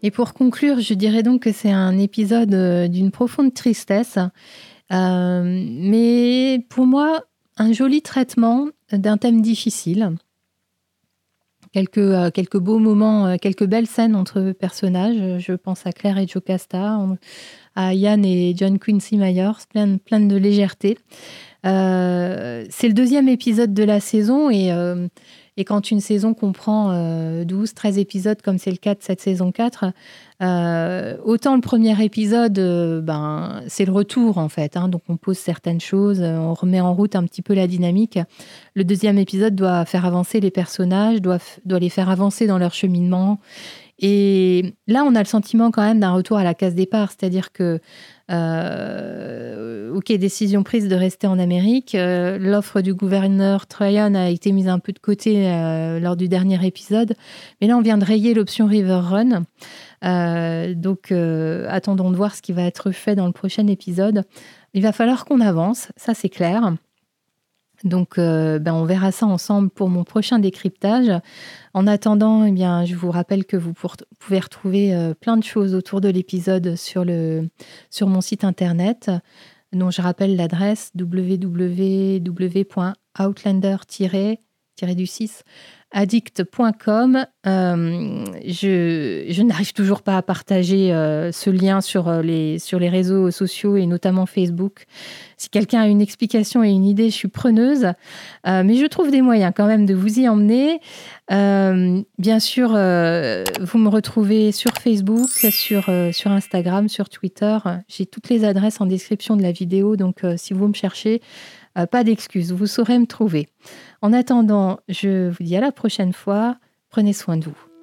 Et pour conclure, je dirais donc que c'est un épisode euh, d'une profonde tristesse, euh, mais pour moi, un joli traitement d'un thème difficile. Quelques, euh, quelques beaux moments, quelques belles scènes entre personnages. Je pense à Claire et Jocasta, à Yann et John Quincy Myers, plein, plein de légèreté. c'est le deuxième épisode de la saison et et quand une saison comprend 12, euh, 13 épisodes, comme c'est le cas de cette saison 4, euh, autant le premier épisode, euh, ben, c'est le retour en fait. Hein. donc on pose certaines choses, on remet en route un petit peu la dynamique. Le deuxième épisode doit faire avancer les personnages, doit, doit les faire avancer dans leur cheminement. Et là, on a le sentiment quand même d'un retour à la case départ, c'est-à-dire que euh, ok, décision prise de rester en Amérique. Euh, l'offre du gouverneur Tryon a été mise un peu de côté euh, lors du dernier épisode. Mais là, on vient de rayer l'option River Run. donc, attendons de voir ce qui va être fait dans le prochain épisode. Il va falloir qu'on avance, ça c'est clair. Donc, euh, ben, on verra ça ensemble pour mon prochain décryptage. En attendant, eh bien, je vous rappelle que vous pouvez retrouver euh, plein de choses autour de l'épisode sur, sur mon site internet, dont je rappelle l'adresse www.outlander-du6 addict.com. Euh, je, n'arrive toujours pas à partager euh, ce lien sur euh, les, sur les réseaux sociaux et notamment Facebook. Si quelqu'un a une explication et une idée, je suis preneuse. mais je trouve des moyens quand même de vous y emmener. bien sûr, vous me retrouvez sur Facebook, sur, sur Instagram, sur Twitter. J'ai toutes les adresses en description de la vidéo. Donc, si vous me cherchez, pas d'excuses, vous saurez me trouver. En attendant, je vous dis à la prochaine fois. Prenez soin de vous.